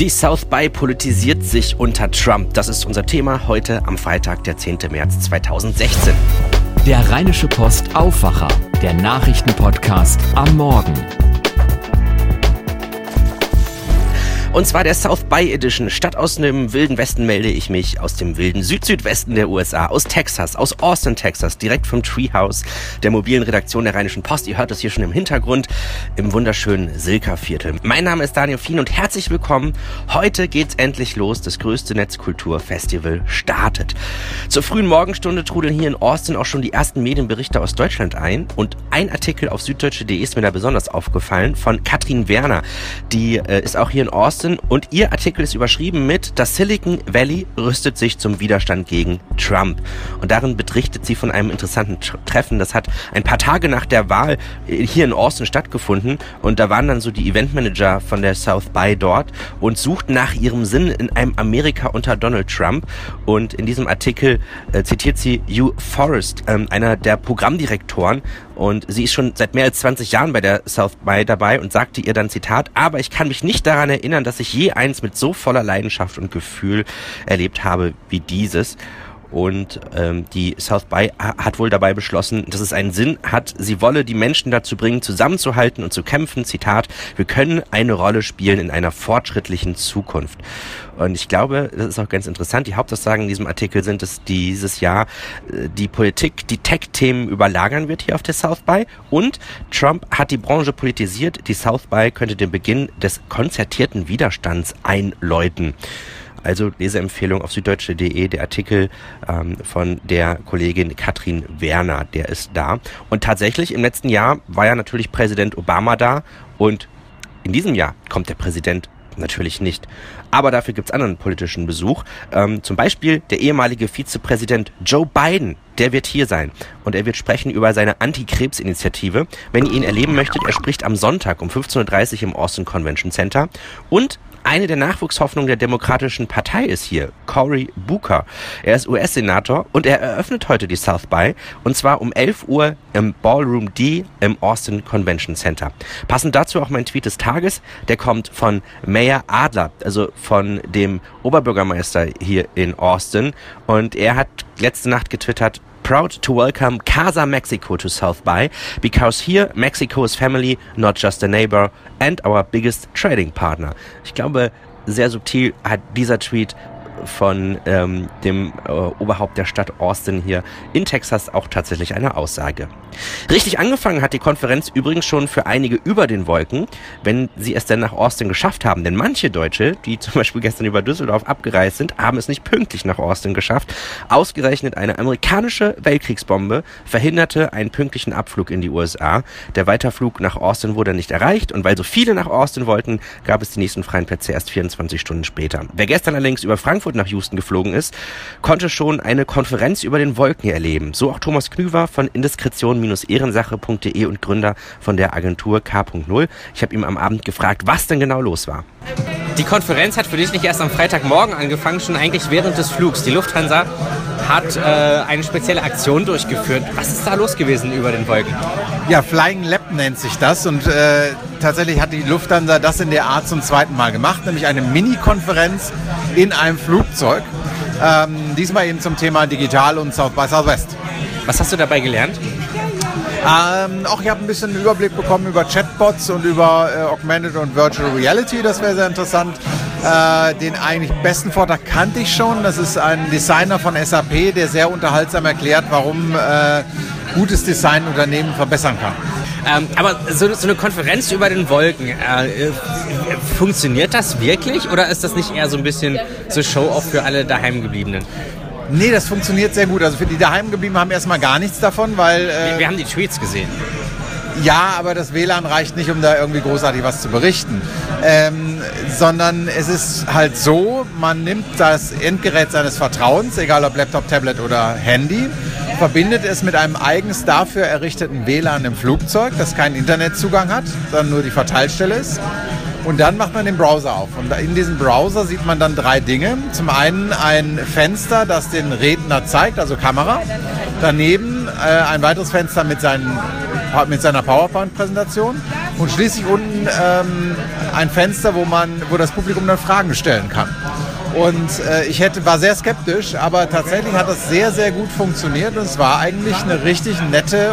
Die South by politisiert sich unter Trump. Das ist unser Thema heute am Freitag, der 10. März 2016. Der Rheinische Post Aufwacher, der Nachrichtenpodcast am Morgen. Und zwar der South by Edition. Statt aus dem wilden Westen melde ich mich aus dem wilden Süd-Südwesten der USA, aus Texas, aus Austin, Texas, direkt vom Treehouse der mobilen Redaktion der Rheinischen Post. Ihr hört es hier schon im Hintergrund im wunderschönen Silka-Viertel. Mein Name ist Daniel Fien und herzlich willkommen. Heute geht's endlich los. Das größte Netzkulturfestival startet. Zur frühen Morgenstunde trudeln hier in Austin auch schon die ersten Medienberichte aus Deutschland ein. Und ein Artikel auf süddeutsche.de ist mir da besonders aufgefallen von Katrin Werner. Die äh, ist auch hier in Austin Austin und ihr Artikel ist überschrieben mit Das Silicon Valley rüstet sich zum Widerstand gegen Trump. Und darin berichtet sie von einem interessanten Treffen. Das hat ein paar Tage nach der Wahl äh, hier in Austin stattgefunden und da waren dann so die Eventmanager von der South by dort und suchten nach ihrem Sinn in einem Amerika unter Donald Trump. Und in diesem Artikel äh, zitiert sie Hugh Forrest, ähm, einer der Programmdirektoren und sie ist schon seit mehr als 20 Jahren bei der South by dabei und sagte ihr dann Zitat, aber ich kann mich nicht daran erinnern, dass ich je eins mit so voller Leidenschaft und Gefühl erlebt habe wie dieses. Und ähm, die South by hat wohl dabei beschlossen, dass es einen Sinn hat. Sie wolle die Menschen dazu bringen, zusammenzuhalten und zu kämpfen. Zitat, wir können eine Rolle spielen in einer fortschrittlichen Zukunft. Und ich glaube, das ist auch ganz interessant. Die Hauptaussagen in diesem Artikel sind, dass dieses Jahr äh, die Politik die Tech-Themen überlagern wird hier auf der South by. Und Trump hat die Branche politisiert. Die South by könnte den Beginn des konzertierten Widerstands einläuten. Also Leseempfehlung auf süddeutsche.de, der Artikel ähm, von der Kollegin Katrin Werner, der ist da. Und tatsächlich im letzten Jahr war ja natürlich Präsident Obama da und in diesem Jahr kommt der Präsident natürlich nicht. Aber dafür gibt's anderen politischen Besuch. Ähm, zum Beispiel der ehemalige Vizepräsident Joe Biden, der wird hier sein. Und er wird sprechen über seine Anti-Krebs-Initiative. Wenn ihr ihn erleben möchtet, er spricht am Sonntag um 15.30 Uhr im Austin Convention Center. Und eine der Nachwuchshoffnungen der Demokratischen Partei ist hier, Cory Booker. Er ist US-Senator und er eröffnet heute die South by und zwar um 11 Uhr im Ballroom D im Austin Convention Center. Passend dazu auch mein Tweet des Tages, der kommt von Mayor Adler, also von dem Oberbürgermeister hier in Austin und er hat letzte Nacht getwittert, proud to welcome Casa Mexico to South by because here Mexico is family, not just a neighbor and our biggest trading partner. Ich glaube, sehr subtil hat dieser Tweet von ähm, dem äh, Oberhaupt der Stadt Austin hier in Texas auch tatsächlich eine Aussage. Richtig angefangen hat die Konferenz übrigens schon für einige über den Wolken, wenn sie es denn nach Austin geschafft haben. Denn manche Deutsche, die zum Beispiel gestern über Düsseldorf abgereist sind, haben es nicht pünktlich nach Austin geschafft. Ausgerechnet eine amerikanische Weltkriegsbombe verhinderte einen pünktlichen Abflug in die USA. Der Weiterflug nach Austin wurde nicht erreicht und weil so viele nach Austin wollten, gab es die nächsten freien Plätze erst 24 Stunden später. Wer gestern allerdings über Frankfurt Frankfurt nach Houston geflogen ist, konnte schon eine Konferenz über den Wolken erleben. So auch Thomas Knüver von indiskretion-ehrensache.de und Gründer von der Agentur K.0. Ich habe ihm am Abend gefragt, was denn genau los war. Die Konferenz hat für dich nicht erst am Freitagmorgen angefangen, schon eigentlich während des Flugs. Die Lufthansa hat äh, eine spezielle Aktion durchgeführt. Was ist da los gewesen über den Wolken? Ja, Flying Lab nennt sich das und äh, tatsächlich hat die Lufthansa das in der Art zum zweiten Mal gemacht, nämlich eine Mini-Konferenz in einem Flugzeug. Ähm, diesmal eben zum Thema Digital und South by Southwest. Was hast du dabei gelernt? Ähm, auch ich habe ein bisschen einen Überblick bekommen über Chatbots und über äh, Augmented und Virtual Reality. Das wäre sehr interessant. Äh, den eigentlich besten Vortrag kannte ich schon. Das ist ein Designer von SAP, der sehr unterhaltsam erklärt, warum äh, gutes Design Unternehmen verbessern kann. Ähm, aber so, so, eine Konferenz über den Wolken, äh, funktioniert das wirklich oder ist das nicht eher so ein bisschen so Show-off für alle daheimgebliebenen? Nee, das funktioniert sehr gut. Also für die daheimgebliebenen haben erstmal gar nichts davon, weil. Äh, wir, wir haben die Tweets gesehen. Ja, aber das WLAN reicht nicht, um da irgendwie großartig was zu berichten. Ähm, sondern es ist halt so, man nimmt das Endgerät seines Vertrauens, egal ob Laptop, Tablet oder Handy, verbindet es mit einem eigens dafür errichteten WLAN im Flugzeug, das keinen Internetzugang hat, sondern nur die Verteilstelle ist. Und dann macht man den Browser auf. Und in diesem Browser sieht man dann drei Dinge. Zum einen ein Fenster, das den Redner zeigt, also Kamera. Daneben äh, ein weiteres Fenster mit seinen mit seiner PowerPoint-Präsentation und schließlich unten ähm, ein Fenster, wo man, wo das Publikum dann Fragen stellen kann. Und äh, ich hätte, war sehr skeptisch, aber tatsächlich hat das sehr, sehr gut funktioniert und es war eigentlich eine richtig nette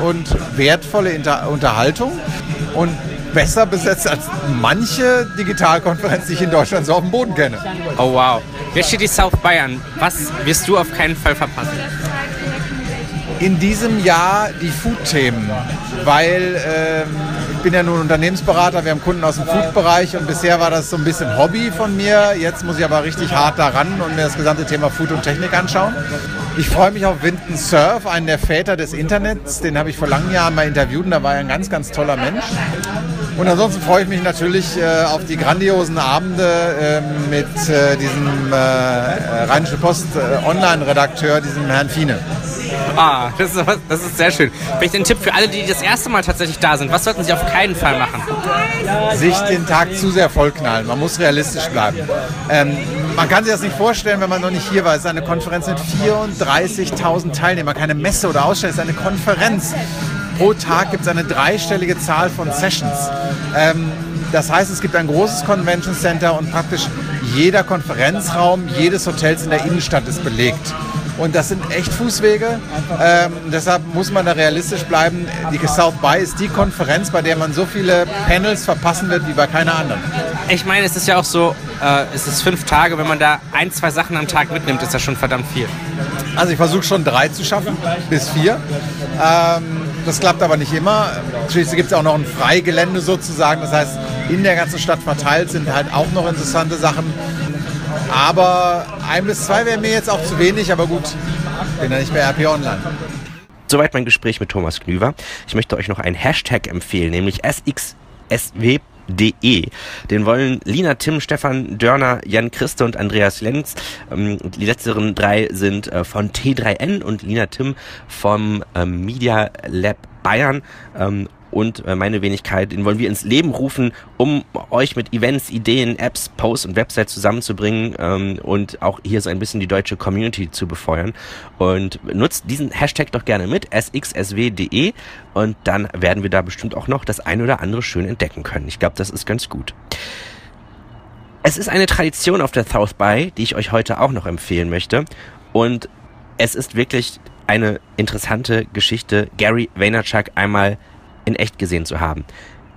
äh, und wertvolle Inter Unterhaltung und besser besetzt als manche Digitalkonferenz, die ich in Deutschland so auf dem Boden kenne. Oh wow. Wer steht die South Bayern? Was wirst du auf keinen Fall verpassen? In diesem Jahr die Food-Themen, weil ähm, bin ja nun Unternehmensberater, wir haben Kunden aus dem Food-Bereich und bisher war das so ein bisschen Hobby von mir. Jetzt muss ich aber richtig hart daran und mir das gesamte Thema Food und Technik anschauen. Ich freue mich auf Winton Surf, einen der Väter des Internets. Den habe ich vor langen Jahren mal interviewt und da war er ein ganz, ganz toller Mensch. Und ansonsten freue ich mich natürlich äh, auf die grandiosen Abende äh, mit äh, diesem äh, Rheinische Post äh, Online-Redakteur, diesem Herrn Fiene. Ah, das ist, das ist sehr schön. Vielleicht ein Tipp für alle, die das erste Mal tatsächlich da sind. Was sollten sie auf keinen Fall machen? Sich den Tag zu sehr vollknallen. Man muss realistisch bleiben. Ähm, man kann sich das nicht vorstellen, wenn man noch nicht hier war. Es ist eine Konferenz mit 34.000 Teilnehmern. Keine Messe oder Ausstellung, es ist eine Konferenz. Pro Tag gibt es eine dreistellige Zahl von Sessions. Ähm, das heißt, es gibt ein großes Convention Center und praktisch jeder Konferenzraum, jedes Hotels in der Innenstadt ist belegt. Und das sind echt Fußwege. Ähm, deshalb muss man da realistisch bleiben. Die South by ist die Konferenz, bei der man so viele Panels verpassen wird wie bei keiner anderen. Ich meine, es ist ja auch so, äh, es ist fünf Tage, wenn man da ein, zwei Sachen am Tag mitnimmt, ist das schon verdammt viel. Also ich versuche schon drei zu schaffen, bis vier. Ähm, das klappt aber nicht immer. Schließlich gibt es auch noch ein Freigelände sozusagen. Das heißt, in der ganzen Stadt verteilt sind halt auch noch interessante Sachen. Aber ein bis zwei wäre mir jetzt auch zu wenig, aber gut, bin ja nicht bei RP Online. Soweit mein Gespräch mit Thomas Knüver. Ich möchte euch noch einen Hashtag empfehlen, nämlich SXSW De. Den wollen Lina, Tim, Stefan, Dörner, Jan Christe und Andreas Lenz. Ähm, die letzteren drei sind äh, von T3N und Lina Tim vom ähm, Media Lab Bayern. Ähm, und äh, meine Wenigkeit, den wollen wir ins Leben rufen, um euch mit Events, Ideen, Apps, Posts und Websites zusammenzubringen ähm, und auch hier so ein bisschen die deutsche Community zu befeuern. Und nutzt diesen Hashtag doch gerne mit, sxsw.de und dann werden wir da bestimmt auch noch das eine oder andere schön entdecken können. Ich glaube, das ist ganz gut. Es ist eine Tradition auf der South by, die ich euch heute auch noch empfehlen möchte. Und es ist wirklich eine interessante Geschichte, Gary Vaynerchuk einmal in echt gesehen zu haben.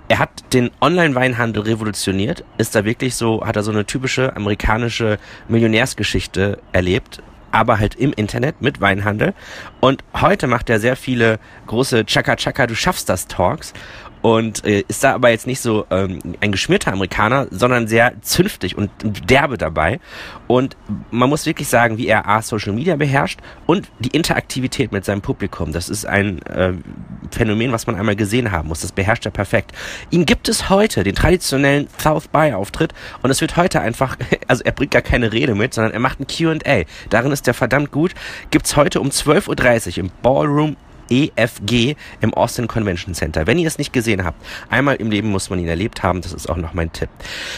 Er hat den Online-Weinhandel revolutioniert, ist da wirklich so, hat er so eine typische amerikanische Millionärsgeschichte erlebt, aber halt im Internet mit Weinhandel. Und heute macht er sehr viele große Chaka Chaka, du schaffst das Talks und äh, ist da aber jetzt nicht so ähm, ein geschmierter Amerikaner, sondern sehr zünftig und derbe dabei. Und man muss wirklich sagen, wie er A, Social Media beherrscht und die Interaktivität mit seinem Publikum. Das ist ein äh, Phänomen, was man einmal gesehen haben muss. Das beherrscht er perfekt. Ihm gibt es heute den traditionellen South by Auftritt und es wird heute einfach, also er bringt gar keine Rede mit, sondern er macht ein Q&A. Darin ist er verdammt gut. Gibt's heute um 12.30 Uhr im Ballroom EFG im Austin Convention Center. Wenn ihr es nicht gesehen habt, einmal im Leben muss man ihn erlebt haben, das ist auch noch mein Tipp.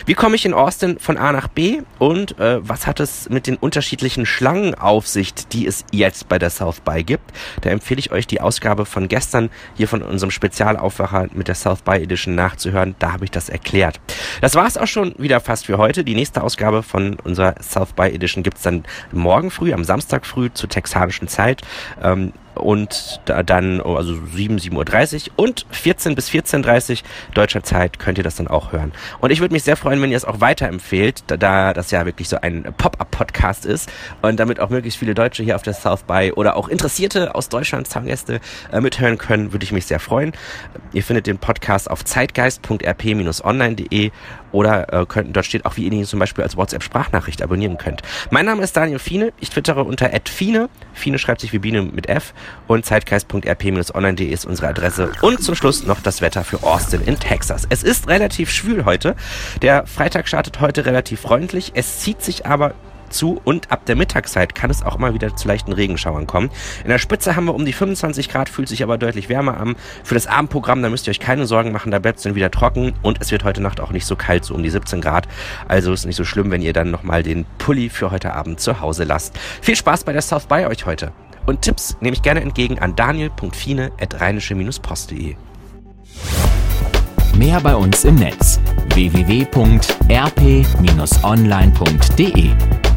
Wie komme ich in Austin von A nach B und äh, was hat es mit den unterschiedlichen Schlangen auf sich, die es jetzt bei der South by gibt? Da empfehle ich euch die Ausgabe von gestern hier von unserem Spezialaufwacher mit der South by Edition nachzuhören. Da habe ich das erklärt. Das war es auch schon wieder fast für heute. Die nächste Ausgabe von unserer South by Edition gibt es dann morgen früh, am Samstag früh zur texanischen Zeit. Ähm, und da dann, also 7, 7.30 Uhr und 14 bis 14.30 Uhr deutscher Zeit könnt ihr das dann auch hören. Und ich würde mich sehr freuen, wenn ihr es auch weiterempfehlt, da, da das ja wirklich so ein Pop-Up-Podcast ist und damit auch möglichst viele Deutsche hier auf der South by oder auch Interessierte aus Deutschland, Zaungäste, äh, mithören können, würde ich mich sehr freuen. Ihr findet den Podcast auf zeitgeist.rp-online.de oder äh, könnt, dort steht auch, wie ihr ihn zum Beispiel als WhatsApp-Sprachnachricht abonnieren könnt. Mein Name ist Daniel Fiene. Ich twittere unter @fine. Fine schreibt sich wie Biene mit F. Und zeitgeist.rp-online.de ist unsere Adresse. Und zum Schluss noch das Wetter für Austin in Texas. Es ist relativ schwül heute. Der Freitag startet heute relativ freundlich. Es zieht sich aber zu und ab der Mittagszeit kann es auch mal wieder zu leichten Regenschauern kommen. In der Spitze haben wir um die 25 Grad, fühlt sich aber deutlich wärmer an. Für das Abendprogramm, da müsst ihr euch keine Sorgen machen, da bleibt es dann wieder trocken und es wird heute Nacht auch nicht so kalt, so um die 17 Grad. Also ist nicht so schlimm, wenn ihr dann nochmal den Pulli für heute Abend zu Hause lasst. Viel Spaß bei der South by euch heute. Und Tipps nehme ich gerne entgegen an daniel.fine.rheinische-post.de. Mehr bei uns im Netz www.rp-online.de